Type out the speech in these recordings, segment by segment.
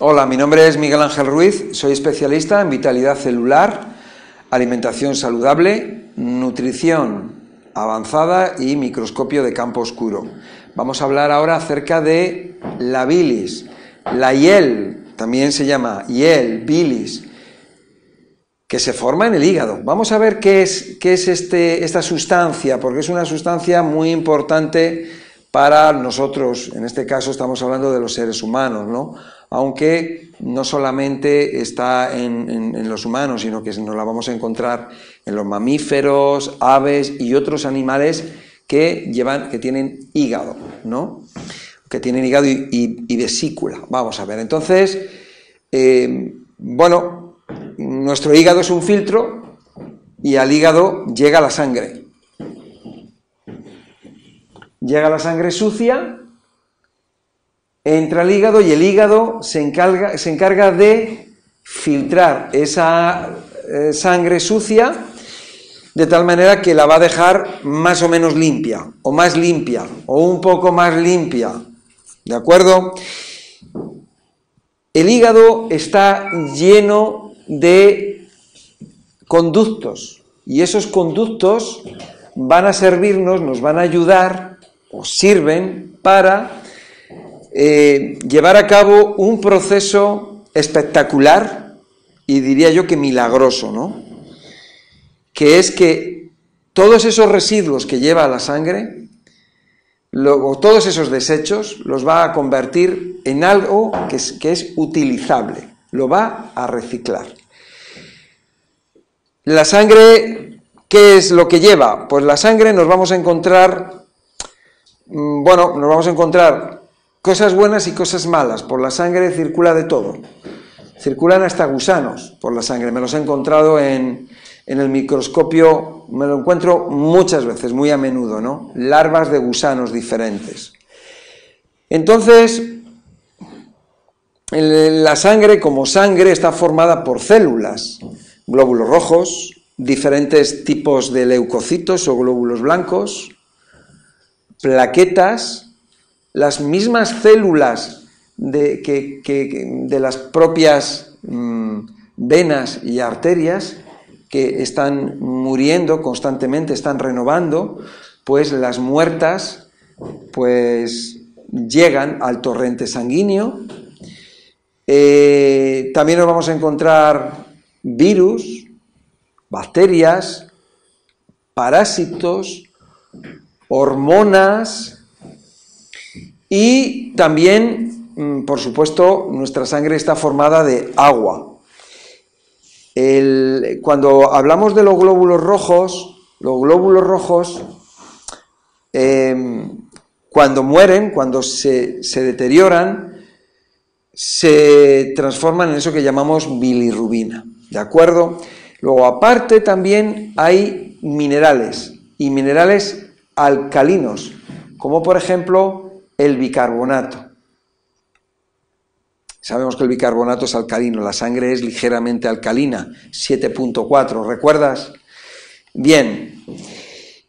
Hola, mi nombre es Miguel Ángel Ruiz, soy especialista en vitalidad celular, alimentación saludable, nutrición avanzada y microscopio de campo oscuro. Vamos a hablar ahora acerca de la bilis, la hiel, también se llama hiel, bilis, que se forma en el hígado. Vamos a ver qué es, qué es este, esta sustancia, porque es una sustancia muy importante para nosotros, en este caso estamos hablando de los seres humanos, ¿no? Aunque no solamente está en, los humanos, sino que nos la vamos a encontrar en los mamíferos, aves y otros animales que llevan, que tienen hígado, ¿no? Que tienen hígado y, vesícula. Vamos a ver. Entonces, eh, bueno, nuestro hígado es un filtro y al hígado llega la sangre. Llega la sangre sucia entra al hígado y el hígado se encarga, se encarga de filtrar esa eh, sangre sucia de tal manera que la va a dejar más o menos limpia, o más limpia, o un poco más limpia. ¿De acuerdo? El hígado está lleno de conductos y esos conductos van a servirnos, nos van a ayudar o sirven para eh, llevar a cabo un proceso espectacular y diría yo que milagroso, ¿no? Que es que todos esos residuos que lleva la sangre, o todos esos desechos, los va a convertir en algo que es, que es utilizable, lo va a reciclar. La sangre, ¿qué es lo que lleva? Pues la sangre nos vamos a encontrar, mm, bueno, nos vamos a encontrar Cosas buenas y cosas malas. Por la sangre circula de todo. Circulan hasta gusanos por la sangre. Me los he encontrado en, el microscopio, me lo encuentro muchas veces, muy a menudo, ¿no? Larvas de gusanos diferentes. Entonces, la sangre como sangre está formada por células, glóbulos rojos, diferentes tipos de leucocitos o glóbulos blancos, plaquetas, las mismas células de, que, de las propias mm, venas y arterias que están muriendo constantemente, están renovando, pues las muertas pues llegan al torrente sanguíneo. Eh, también nos vamos a encontrar virus, bacterias, parásitos, hormonas, y también, mm, por supuesto, nuestra sangre está formada de agua. cuando hablamos de los glóbulos rojos, los glóbulos rojos, em, cuando mueren, cuando se, se deterioran, se transforman en eso que llamamos bilirrubina. ¿De acuerdo? Luego, aparte, también hay minerales y minerales alcalinos, como por ejemplo el bicarbonato. Sabemos que el bicarbonato es alcalino, la sangre es ligeramente alcalina, 7.4, ¿recuerdas? Bien.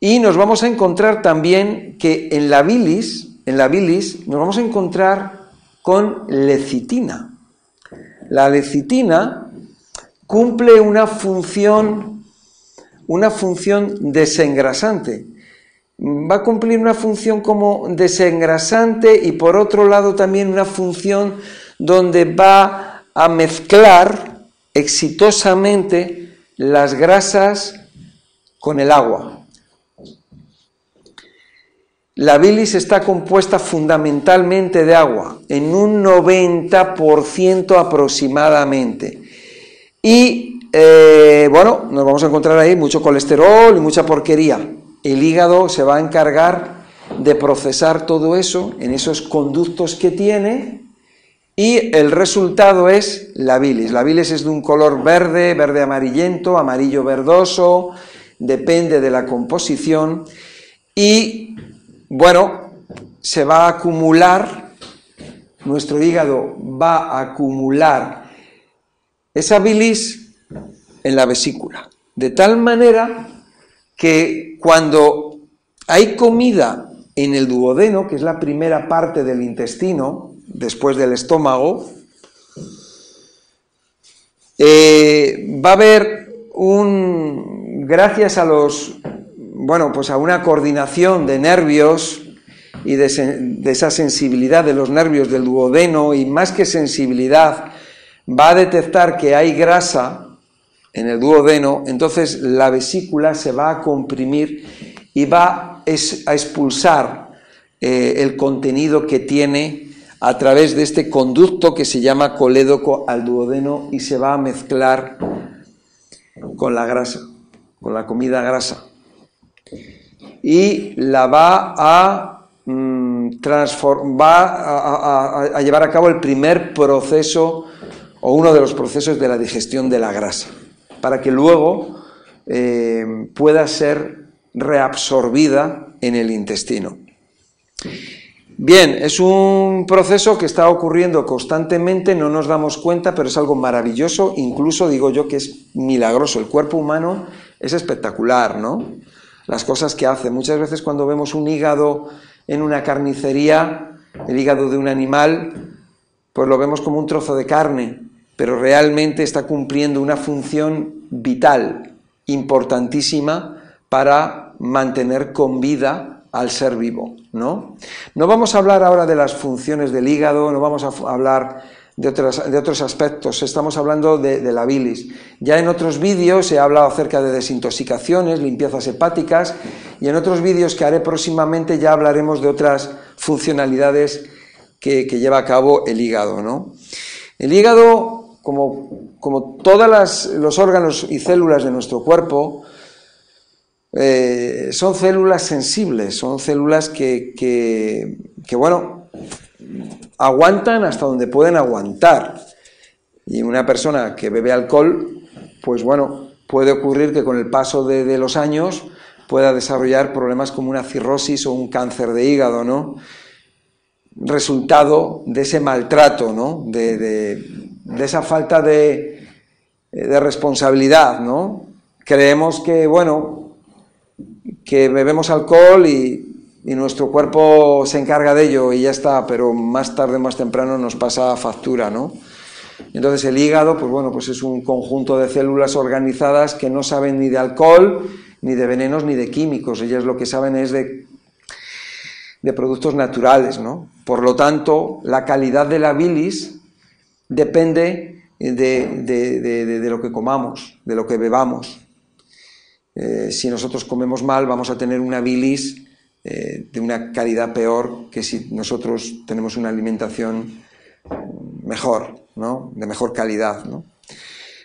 Y nos vamos a encontrar también que en la bilis, en la bilis nos vamos a encontrar con lecitina. La lecitina cumple una función una función desengrasante va a cumplir una función como desengrasante y por otro lado también una función donde va a mezclar exitosamente las grasas con el agua. La bilis está compuesta fundamentalmente de agua, en un 90% aproximadamente. Y eh, bueno, nos vamos a encontrar ahí mucho colesterol y mucha porquería el hígado se va a encargar de procesar todo eso en esos conductos que tiene y el resultado es la bilis. La bilis es de un color verde, verde amarillento, amarillo verdoso, depende de la composición y bueno, se va a acumular, nuestro hígado va a acumular esa bilis en la vesícula, de tal manera que cuando hay comida en el duodeno, que es la primera parte del intestino, después del estómago, Eh, va a haber un, gracias a los, bueno, pues a una coordinación de nervios y de, de esa sensibilidad de los nervios del duodeno y más que sensibilidad, va a detectar que hay grasa en el duodeno, entonces la vesícula se va a comprimir y va a expulsar eh, el contenido que tiene a través de este conducto que se llama colédoco al duodeno y se va a mezclar con la grasa, con la comida grasa. Y la va a, mm, va a llevar a cabo el primer proceso o uno de los procesos de la digestión de la grasa para que luego eh, pueda ser reabsorbida en el intestino. Bien, es un proceso que está ocurriendo constantemente, no nos damos cuenta, pero es algo maravilloso, incluso digo yo que es milagroso. El cuerpo humano es espectacular, ¿no? Las cosas que hace. Muchas veces cuando vemos un hígado en una carnicería, el hígado de un animal, pues lo vemos como un trozo de carne, pero realmente está cumpliendo una función vital, importantísima, para mantener con vida al ser vivo, ¿no? No vamos a hablar ahora de las funciones del hígado, no vamos a hablar de, de otros aspectos, estamos hablando de, la bilis. Ya en otros vídeos he hablado acerca de desintoxicaciones, limpiezas hepáticas, y en otros vídeos que haré próximamente ya hablaremos de otras funcionalidades que, que lleva a cabo el hígado, ¿no? El hígado como, todos los órganos y células de nuestro cuerpo, eh, son células sensibles, son células que, que, bueno, aguantan hasta donde pueden aguantar. Y una persona que bebe alcohol, pues bueno, puede ocurrir que con el paso de, los años pueda desarrollar problemas como una cirrosis o un cáncer de hígado, ¿no? Resultado de ese maltrato, ¿no? de, de esa falta de, de responsabilidad, ¿no? Creemos que, bueno, que bebemos alcohol y, nuestro cuerpo se encarga de ello y ya está, pero más tarde más temprano nos pasa factura, ¿no? Entonces el hígado, pues bueno, pues es un conjunto de células organizadas que no saben ni de alcohol, ni de venenos, ni de químicos. Ellas lo que saben es de, de productos naturales, ¿no? Por lo tanto, la calidad de la bilis depende de, lo que comamos, de lo que bebamos. Eh, si nosotros comemos mal, vamos a tener una bilis eh, de una calidad peor que si nosotros tenemos una alimentación mejor, ¿no? de mejor calidad.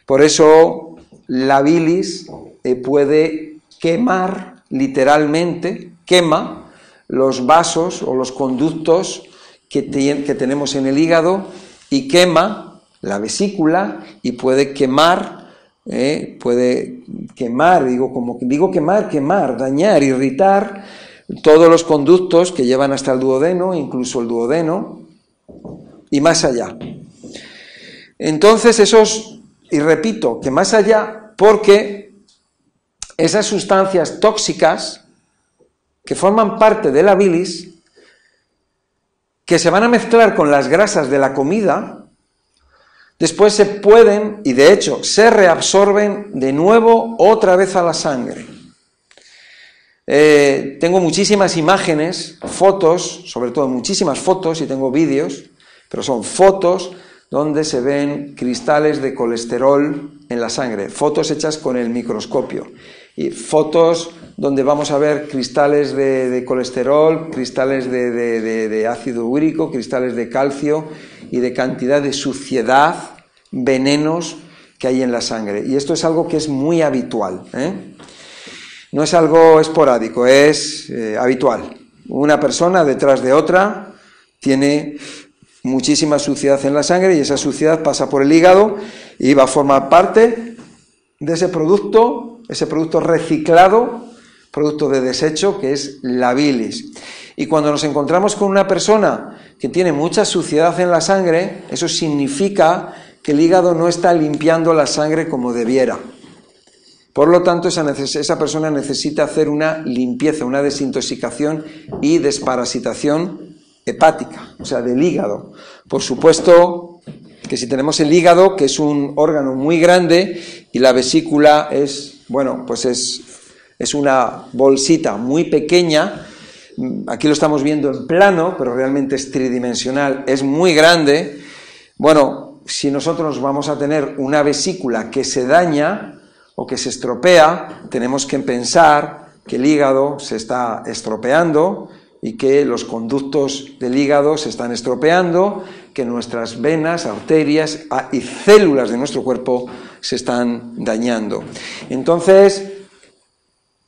Por eso la bilis eh, puede quemar, literalmente, quema los vasos o los conductos que, que tenemos en el hígado y quema la vesícula y puede quemar, eh, puede quemar, digo, como digo quemar, quemar, dañar, irritar todos los conductos que llevan hasta el duodeno, incluso el duodeno, y más allá. Entonces esos, y repito, que más allá, porque esas sustancias tóxicas que forman parte de la bilis que se van a mezclar con las grasas de la comida, después se pueden, y de hecho se reabsorben de nuevo otra vez a la sangre. Eh, tengo muchísimas imágenes, fotos, sobre todo muchísimas fotos y tengo vídeos, pero son fotos donde se ven cristales de colesterol en la sangre, fotos hechas con el microscopio y fotos donde vamos a ver cristales de, colesterol, cristales de, ácido úrico, cristales de calcio y de cantidad de suciedad, venenos que hay en la sangre. Y esto es algo que es muy habitual. ¿eh? No es algo esporádico, es eh, habitual. Una persona detrás de otra tiene muchísima suciedad en la sangre y esa suciedad pasa por el hígado y va a formar parte de ese producto, ese producto reciclado producto de desecho, que es la bilis. Y cuando nos encontramos con una persona que tiene mucha suciedad en la sangre, eso significa que el hígado no está limpiando la sangre como debiera. Por lo tanto, esa, esa persona necesita hacer una limpieza, una desintoxicación y desparasitación hepática, o sea, del hígado. Por supuesto que si tenemos el hígado, que es un órgano muy grande, y la vesícula es, bueno, pues es, es una bolsita muy pequeña, aquí lo estamos viendo en plano, pero realmente es tridimensional, es muy grande, bueno, si nosotros vamos a tener una vesícula que se daña o que se estropea, tenemos que pensar que el hígado se está estropeando y que los conductos del hígado se están estropeando, que nuestras venas, arterias y células de nuestro cuerpo se están dañando. Entonces,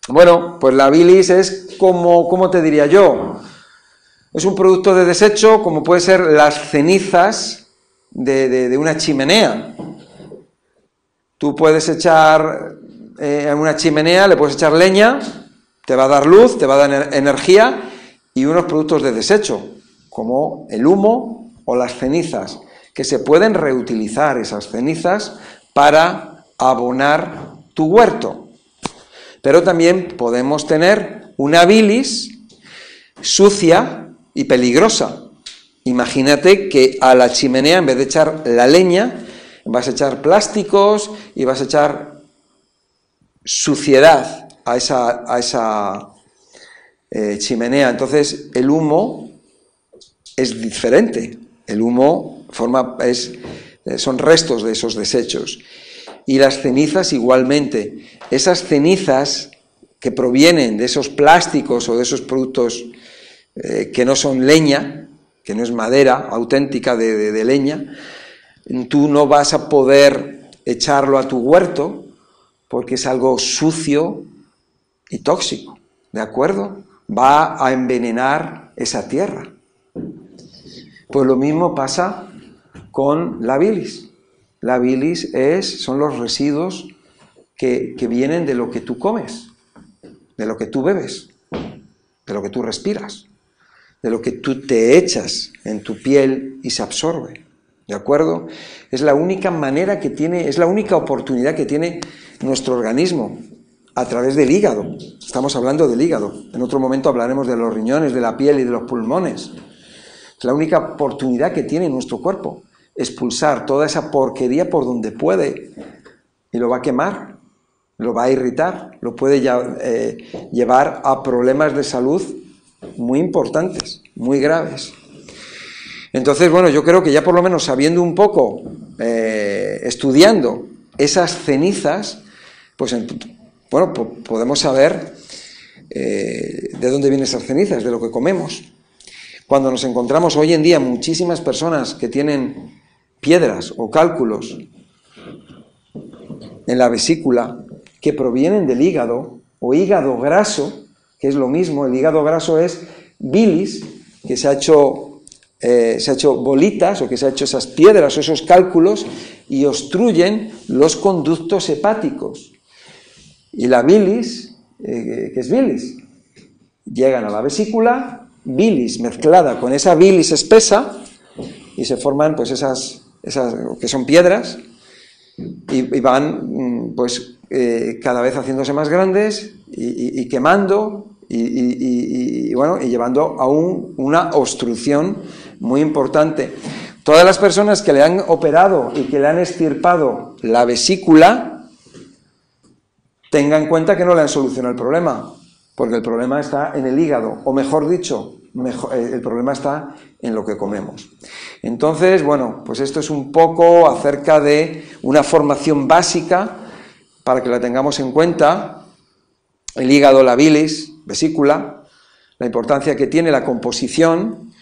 bueno, pues la bilis es como, ¿cómo te diría yo? Es un producto de desecho como puede ser las cenizas de, una chimenea. Tú puedes echar eh, en una chimenea, le puedes echar leña, te va a dar luz, te va a dar energía y unos productos de desecho, como el humo o las cenizas, que se pueden reutilizar esas cenizas para abonar tu huerto. Pero también podemos tener una bilis sucia y peligrosa. Imagínate que a la chimenea, en vez de echar la leña, vas a echar plásticos y vas a echar suciedad a esa, a esa eh, chimenea. Entonces el humo es diferente. El humo forma, es, son restos de esos desechos. Y las cenizas igualmente. Esas cenizas que provienen de esos plásticos o de esos productos eh, que no son leña, que no es madera auténtica de leña, tú no vas a poder echarlo a tu huerto porque es algo sucio y tóxico. ¿De acuerdo? va a envenenar esa tierra. Pues lo mismo pasa con la bilis. La bilis es, son los residuos que, que vienen de lo que tú comes, de lo que tú bebes, de lo que tú respiras, de lo que tú te echas en tu piel y se absorbe. ¿De acuerdo? Es la única manera que tiene, es la única oportunidad que tiene nuestro organismo a través del hígado. Estamos hablando del hígado. En otro momento hablaremos de los riñones, de la piel y de los pulmones. Es la única oportunidad que tiene nuestro cuerpo, expulsar toda esa porquería por donde puede y lo va a quemar, lo va a irritar, lo puede eh, llevar a problemas de salud muy importantes, muy graves. Entonces, bueno, yo creo que ya por lo menos sabiendo un poco, eh, estudiando esas cenizas, pues bueno, podemos saber eh, de dónde vienen esas cenizas, de lo que comemos. Cuando nos encontramos hoy en día muchísimas personas que tienen piedras o cálculos en la vesícula que provienen del hígado o hígado graso, que es lo mismo, el hígado graso es bilis, que se ha hecho, eh, se ha hecho bolitas o que se ha hecho esas piedras o esos cálculos y obstruyen los conductos hepáticos. Y la bilis, eh, que es bilis, llegan a la vesícula, bilis mezclada con esa bilis espesa, y se forman pues esas, esas que son piedras, y, van mm, pues eh, cada vez haciéndose más grandes y, quemando y, bueno, y llevando a una obstrucción muy importante. Todas las personas que le han operado y que le han extirpado la vesícula, tenga en cuenta que no le han solucionado el problema, porque el problema está en el hígado, o mejor dicho, eh, el problema está en lo que comemos. Entonces, bueno, pues esto es un poco acerca de una formación básica para que la tengamos en cuenta, el hígado, la bilis, vesícula, la importancia que tiene la composición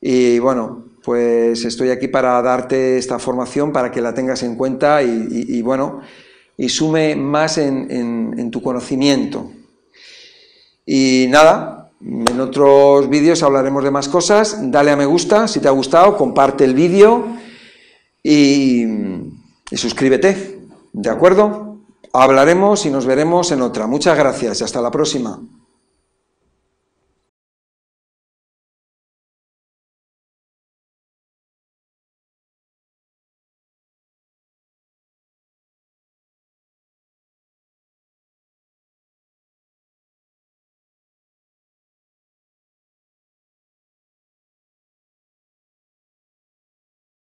y bueno, pues estoy aquí para darte esta formación para que la tengas en cuenta y bueno, y sume más en, tu conocimiento. Y nada, en otros vídeos hablaremos de más cosas. Dale a me gusta si te ha gustado, comparte el vídeo y, y suscríbete. ¿De acuerdo? Hablaremos y nos veremos en otra. Muchas gracias y hasta la próxima.